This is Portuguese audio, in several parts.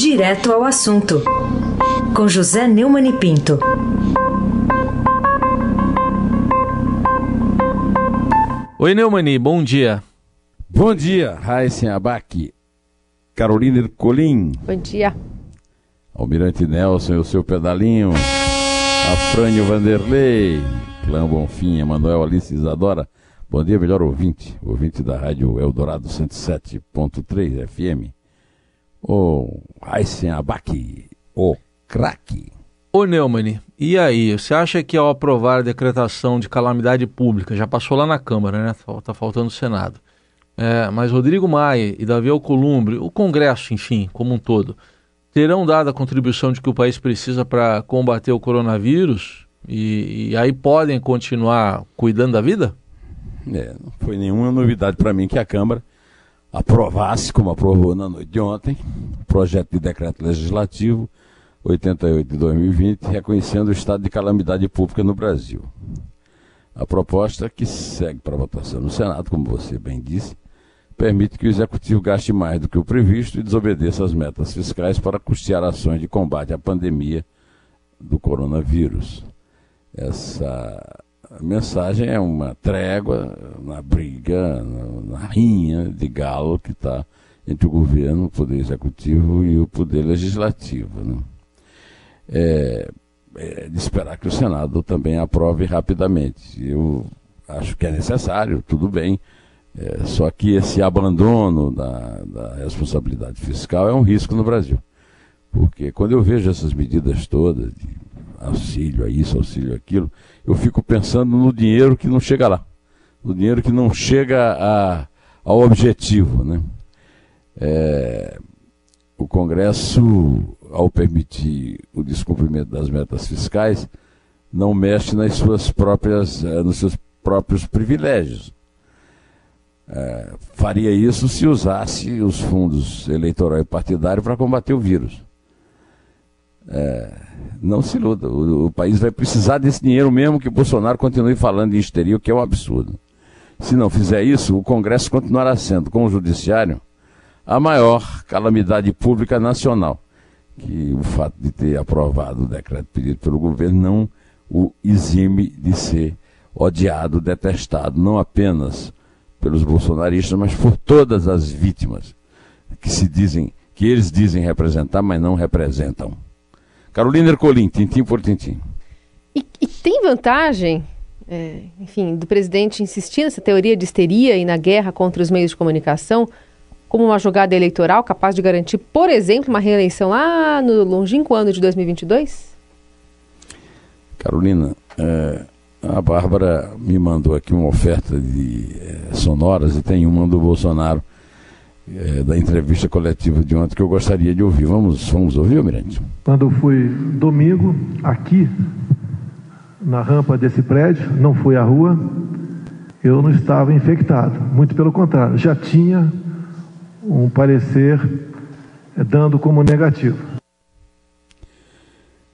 Direto ao assunto, com José Neumann e Pinto. Oi, Neumani, bom dia. Bom dia, Raíssen Abac, Carolina Ercolim. Bom dia. Almirante Nelson e o seu pedalinho, Afrânio Vanderlei, Clã Bonfim, Emanuel Alice Isadora. Bom dia, melhor ouvinte, ouvinte da rádio Eldorado 107.3 FM. O Raíssen Abac, o craque. Ô Neumann, e aí, você acha que ao aprovar a decretação de calamidade pública, já passou lá na Câmara, né? Tá faltando o Senado. É, mas Rodrigo Maia e Davi Alcolumbre, o Congresso, enfim, como um todo, terão dado a contribuição de que o país precisa para combater o coronavírus e, e, aí podem continuar cuidando da vida? É, não foi nenhuma novidade para mim que a Câmara aprovasse, como aprovou na noite de ontem, o projeto de decreto legislativo 88 de 2020, reconhecendo o estado de calamidade pública no Brasil. A proposta, que segue para votação no Senado, como você bem disse, permite que o Executivo gaste mais do que o previsto e desobedeça as metas fiscais para custear ações de combate à pandemia do coronavírus. Essa mensagem é uma trégua na briga, na rinha de galo que está entre o governo, o poder executivo e o poder legislativo. Né? é, é, de esperar que o Senado também aprove rapidamente. Eu acho que é necessário, tudo bem, é, só que esse abandono da, da responsabilidade fiscal é um risco no Brasil. Porque quando eu vejo essas medidas todas, de auxílio a isso, auxílio a aquilo, eu fico pensando no dinheiro que não chega lá, no dinheiro que não chega a, ao objetivo. Né? É, o Congresso ao permitir o descumprimento das metas fiscais, não mexe nas suas próprias, eh, nos seus próprios privilégios. É, faria isso se usasse os fundos eleitorais e partidários para combater o vírus. É, não se iluda, o, o, país vai precisar desse dinheiro mesmo que Bolsonaro continue falando em histeria, o que é um absurdo. Se não fizer isso, o Congresso continuará sendo, com o Judiciário, a maior calamidade pública nacional que o fato de ter aprovado o decreto pedido pelo governo não o exime de ser odiado, detestado, não apenas pelos bolsonaristas, mas por todas as vítimas que se dizem, que eles dizem representar, mas não representam. Carolina Ercolim, tintim por tintim. E, e tem vantagem, é, enfim, do presidente insistir nessa teoria de histeria e na guerra contra os meios de comunicação? como uma jogada eleitoral capaz de garantir, por exemplo, uma reeleição lá no longínquo ano de 2022? Carolina, é, a Bárbara me mandou aqui uma oferta de é, sonoras e tem uma do Bolsonaro é, da entrevista coletiva de ontem que eu gostaria de ouvir. Vamos, vamos ouvir, Almirante? Quando eu fui domingo aqui na rampa desse prédio, não fui à rua, eu não estava infectado. Muito pelo contrário, já tinha um parecer eh, dando como negativo.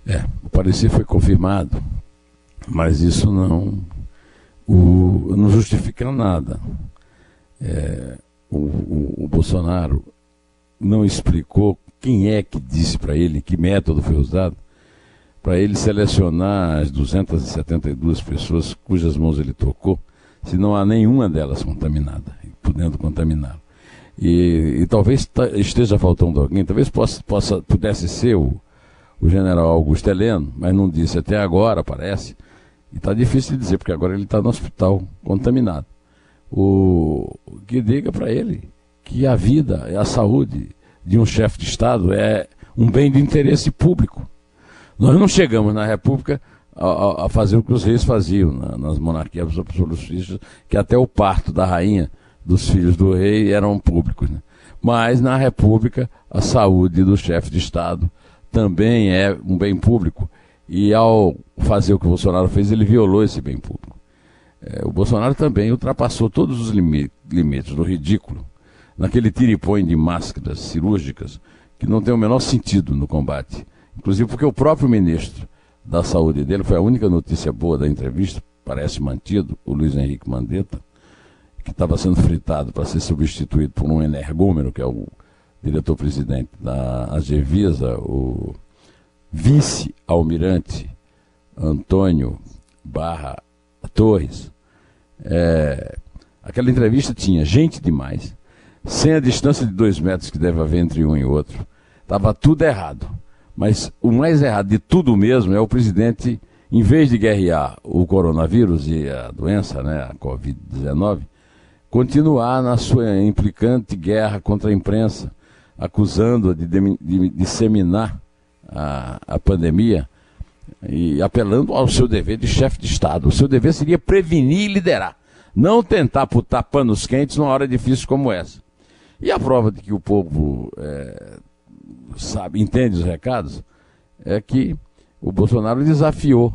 É, o parecer foi confirmado, mas isso não, o, não justifica nada. É, o, o, o Bolsonaro não explicou quem é que disse para ele, que método foi usado, para ele selecionar as 272 pessoas cujas mãos ele tocou, se não há nenhuma delas contaminada, podendo contaminá-lo. E, e talvez esteja faltando alguém, talvez possa, possa, pudesse ser o, o general Augusto Heleno, mas não disse até agora, parece. E está difícil de dizer, porque agora ele está no hospital contaminado. O, que diga para ele que a vida e a saúde de um chefe de Estado é um bem de interesse público. Nós não chegamos na República a, a fazer o que os reis faziam na, nas monarquias absolutistas, que até o parto da rainha dos filhos do rei eram públicos. Né? Mas na República, a saúde do chefe de Estado também é um bem público. E ao fazer o que o Bolsonaro fez, ele violou esse bem público. É, o Bolsonaro também ultrapassou todos os limites do ridículo, naquele tiripõe de máscaras cirúrgicas que não tem o menor sentido no combate. Inclusive porque o próprio ministro da saúde dele, foi a única notícia boa da entrevista, parece mantido, o Luiz Henrique Mandetta, que estava sendo fritado para ser substituído por um energúmeno, que é o diretor-presidente da Agevisa, o vice-almirante Antônio Barra Torres, é, aquela entrevista tinha gente demais, sem a distância de dois metros que deve haver entre um e outro. Estava tudo errado. Mas o mais errado de tudo mesmo é o presidente, em vez de guerrear o coronavírus e a doença, né, a Covid-19, continuar na sua implicante guerra contra a imprensa, acusando-a de, disseminar a, a pandemia e apelando ao seu dever de chefe de Estado. O seu dever seria prevenir e liderar, não tentar putar panos quentes numa hora difícil como essa. E a prova de que o povo é, sabe, entende os recados é que o Bolsonaro desafiou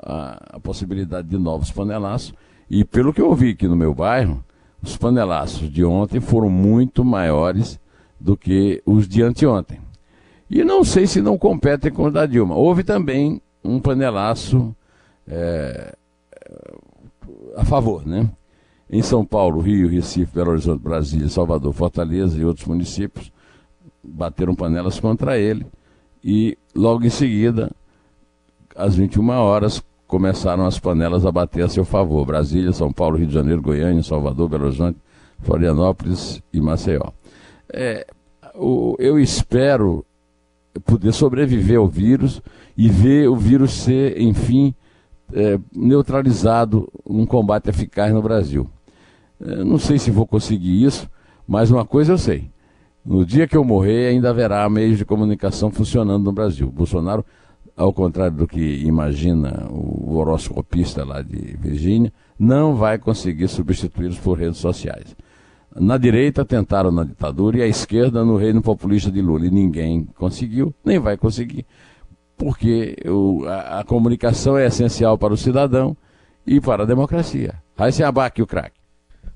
a, a possibilidade de novos panelaços. E pelo que eu ouvi aqui no meu bairro, os panelaços de ontem foram muito maiores do que os de anteontem. E não sei se não competem com o da Dilma. Houve também um panelaço é, a favor, né? Em São Paulo, Rio, Recife, Belo Horizonte, Brasília, Salvador, Fortaleza e outros municípios bateram panelas contra ele. E logo em seguida, às 21 horas, começaram as panelas a bater a seu favor. Brasília, São Paulo, Rio de Janeiro, Goiânia, Salvador, Belo Horizonte, Florianópolis e Maceió. É, o, eu espero poder sobreviver ao vírus e ver o vírus ser, enfim, é, neutralizado num combate eficaz no Brasil. É, não sei se vou conseguir isso, mas uma coisa eu sei. No dia que eu morrer, ainda haverá meios de comunicação funcionando no Brasil. Bolsonaro, ao contrário do que imagina o horoscopista lá de Virgínia, não vai conseguir substituí-los por redes sociais. Na direita tentaram na ditadura e à esquerda no reino populista de Lula. E ninguém conseguiu, nem vai conseguir, porque o, a, a, comunicação é essencial para o cidadão e para a democracia. Aí se abaque o craque.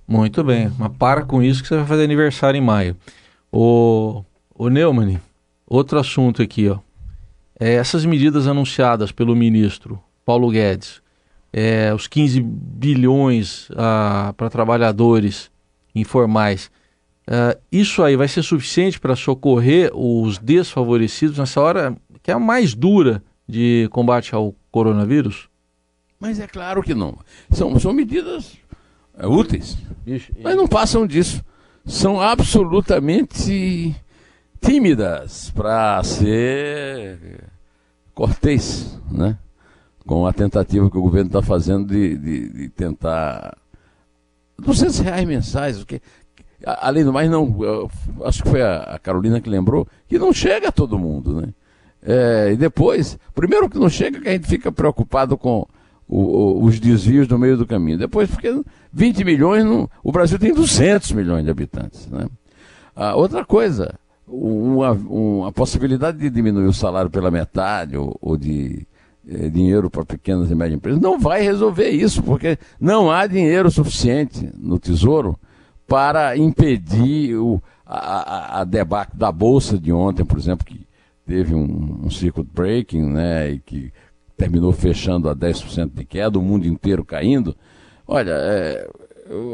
Muito bem, mas para com isso que você vai fazer aniversário em maio. O, o Neumann, outro assunto aqui, ó. É, essas medidas anunciadas pelo ministro Paulo Guedes, é, os 15 bilhões ah, para trabalhadores informais. Uh, isso aí vai ser suficiente para socorrer os desfavorecidos nessa hora que é a mais dura de combate ao coronavírus? Mas é claro que não. São, são medidas é, úteis, mas não passam disso. São absolutamente tímidas para ser cortês, né? com a tentativa que o governo está fazendo de, de, de tentar 200 reais mensais, o que, além do mais, não, acho que foi a, Carolina que lembrou, que não chega a todo mundo, né? É, e depois, primeiro que não chega, que a gente fica preocupado com o, o, os desvios no meio do caminho. Depois, porque 20 milhões, o Brasil tem 200 milhões de habitantes, né? Ah, outra coisa, uma, uma possibilidade de diminuir o salário pela metade ou, ou de dinheiro para pequenas e médias empresas, não vai resolver isso, porque não há dinheiro suficiente no Tesouro para impedir o, a, a, debate da Bolsa de ontem, por exemplo, que teve um, um circuit breaking, né, e que terminou fechando a 10% de queda, o mundo inteiro caindo. Olha, é,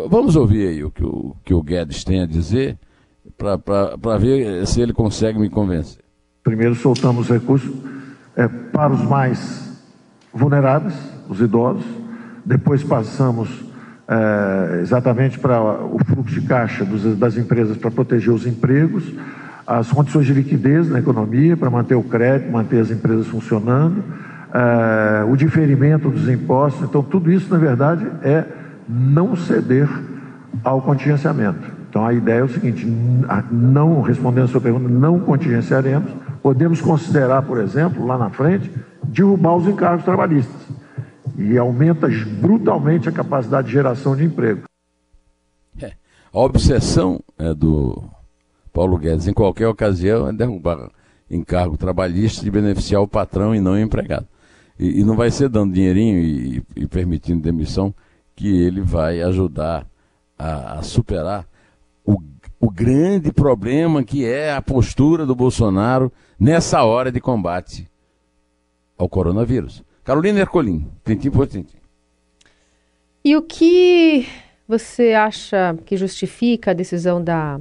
vamos ouvir aí o que o, que o Guedes tem a dizer para ver se ele consegue me convencer. Primeiro soltamos recursos é, para os mais vulneráveis, os idosos. Depois passamos é, exatamente para o fluxo de caixa dos, das empresas para proteger os empregos, as condições de liquidez na economia para manter o crédito, manter as empresas funcionando, é, o diferimento dos impostos. Então, tudo isso, na verdade, é não ceder ao contingenciamento. Então, a ideia é o seguinte: não respondendo a sua pergunta, não contingenciaremos Podemos considerar, por exemplo, lá na frente, derrubar os encargos trabalhistas. E aumenta brutalmente a capacidade de geração de emprego. É, a obsessão é do Paulo Guedes, em qualquer ocasião, é derrubar encargo trabalhista e beneficiar o patrão e não o empregado. E, e não vai ser dando dinheirinho e, e, permitindo demissão que ele vai ajudar a, a superar o o grande problema que é a postura do Bolsonaro nessa hora de combate ao coronavírus. Carolina Ercolim, tintim por tintim. E o que você acha que justifica a decisão da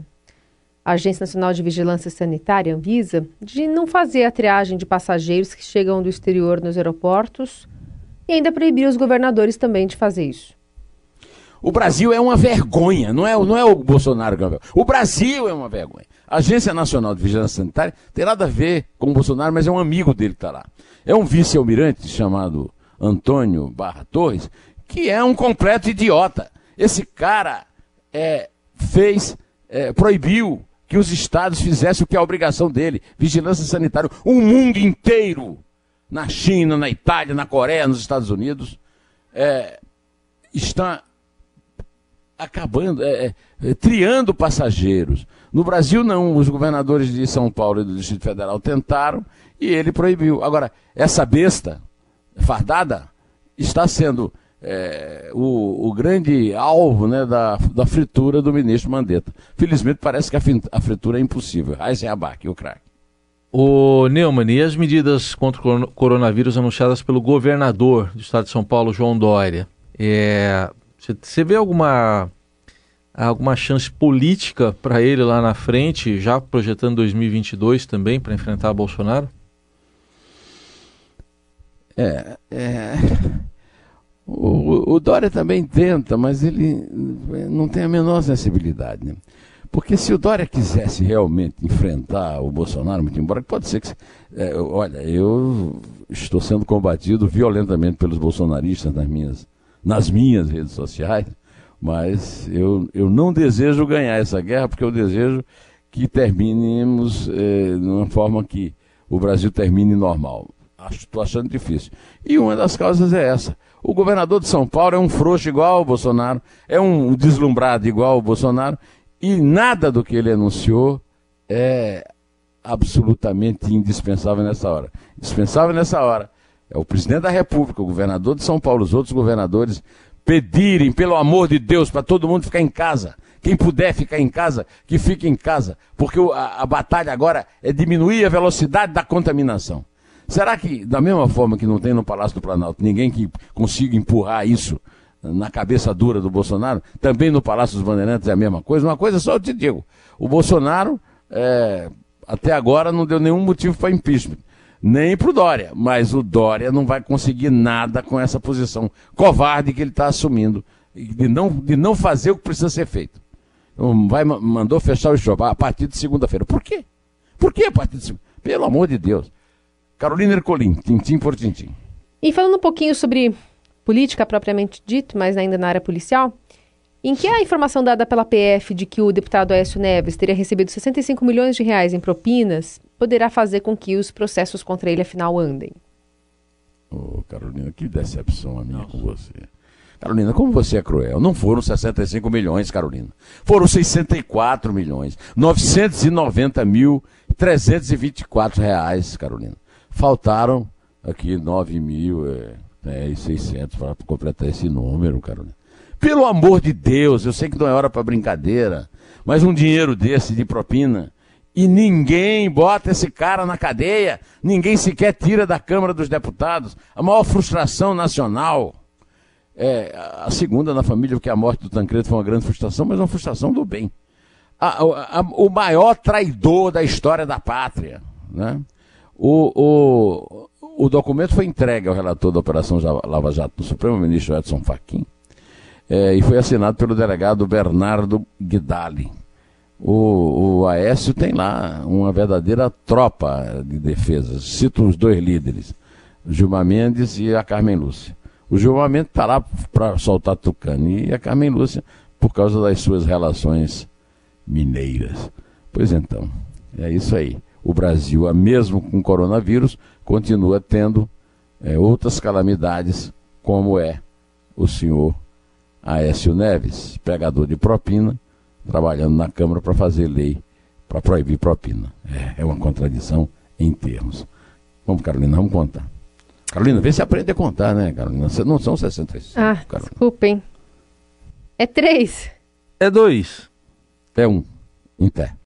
Agência Nacional de Vigilância Sanitária, Anvisa, de não fazer a triagem de passageiros que chegam do exterior nos aeroportos e ainda proibir os governadores também de fazer isso. O Brasil é uma vergonha, não é, não é o Bolsonaro que é uma vergonha. O Brasil é uma vergonha. A Agência Nacional de Vigilância Sanitária tem nada a ver com o Bolsonaro, mas é um amigo dele que está lá. É um vice-almirante chamado Antônio Barra Torres, que é um completo idiota. Esse cara é, fez, é, proibiu que os estados fizessem o que é a obrigação dele, vigilância sanitária. O mundo inteiro, na China, na Itália, na Coreia, nos Estados Unidos, é, está acabando, é, é, triando passageiros. No Brasil, não. Os governadores de São Paulo e do Distrito Federal tentaram e ele proibiu. Agora, essa besta fardada está sendo é, o, o, grande alvo né, da, da fritura do ministro Mandetta. Felizmente parece que a, fritura é impossível. Eisenabach, o craque. O Neumann, e as medidas contra o coronavírus anunciadas pelo governador do estado de São Paulo, João Dória? Você vê alguma, alguma chance política para ele lá na frente, já projetando 2022 também, para enfrentar Bolsonaro? É, é... O, o, Dória também tenta, mas ele não tem a menor sensibilidade. Né? Porque se o Dória quisesse realmente enfrentar o Bolsonaro, muito embora pode ser que. É, olha, eu estou sendo combatido violentamente pelos bolsonaristas nas minhas, nas minhas redes sociais, mas eu, eu não desejo ganhar essa guerra, porque eu desejo que terminemos é, de uma forma que o Brasil termine normal. Estou achando difícil. E uma das causas é essa o governador de São Paulo é um frouxo igual ao Bolsonaro, é um deslumbrado igual ao Bolsonaro, e nada do que ele anunciou é absolutamente indispensável nessa hora. Indispensável nessa hora é o presidente da República, o governador de São Paulo, os outros governadores pedirem, pelo amor de Deus, para todo mundo ficar em casa. Quem puder ficar em casa, que fique em casa, porque a, a batalha agora é diminuir a velocidade da contaminação. Será que, da mesma forma que não tem no Palácio do Planalto ninguém que consiga empurrar isso na cabeça dura do Bolsonaro, também no Palácio dos Bandeirantes é a mesma coisa? Uma coisa só eu te digo: o Bolsonaro, é, até agora, não deu nenhum motivo para impeachment. Nem para o Dória, mas o Dória não vai conseguir nada com essa posição covarde que ele está assumindo, de não, de não fazer o que precisa ser feito. Então, vai, mandou fechar o show a partir de segunda-feira. Por quê? Por que a partir de segunda? Pelo amor de Deus. Carolina Ercolim, tintim por tintim. E falando um pouquinho sobre política propriamente dito, mas ainda na área policial, em que a informação dada pela PF de que o deputado Aécio Neves teria recebido 65 milhões de reais em propinas poderá fazer com que os processos contra ele afinal andem? Ô, oh, Carolina, que decepção a minha Nossa. com você. Carolina, como você é cruel. Não foram 65 milhões, Carolina. Foram 64 milhões. 990 mil 324 reais, Carolina. Faltaram aqui 9 mil é, é, 600 para completar esse número, Carolina. Pelo amor de Deus, eu sei que não é hora para brincadeira, mas um dinheiro desse de propina e ninguém bota esse cara na cadeia, ninguém sequer tira da Câmara dos Deputados. A maior frustração nacional. É, a segunda na família, porque a morte do Tancredo foi uma grande frustração, mas uma frustração do bem. A, a, a, o maior traidor da história da pátria. Né? O, o, o documento foi entregue ao relator da Operação Lava Jato do Supremo Ministro Edson Fachin é, e foi assinado pelo delegado Bernardo Guidali. O, o Aécio tem lá uma verdadeira tropa de defesa. Cito os dois líderes, Gilmar Mendes e a Carmen Lúcia. O Gilmar Mendes está lá para soltar Tucano e a Carmen Lúcia por causa das suas relações mineiras. Pois então, é isso aí o Brasil, mesmo com coronavírus, continua tendo é, outras calamidades, como é o senhor Aécio Neves, pegador de propina, trabalhando na Câmara para fazer lei para proibir propina. É, é, uma contradição em termos. Vamos, Carolina, vamos contar. Carolina, vê se aprende a contar, né, Carolina? Não são 65. Ah, Carolina. desculpem. É três. É dois. É um. Em pé.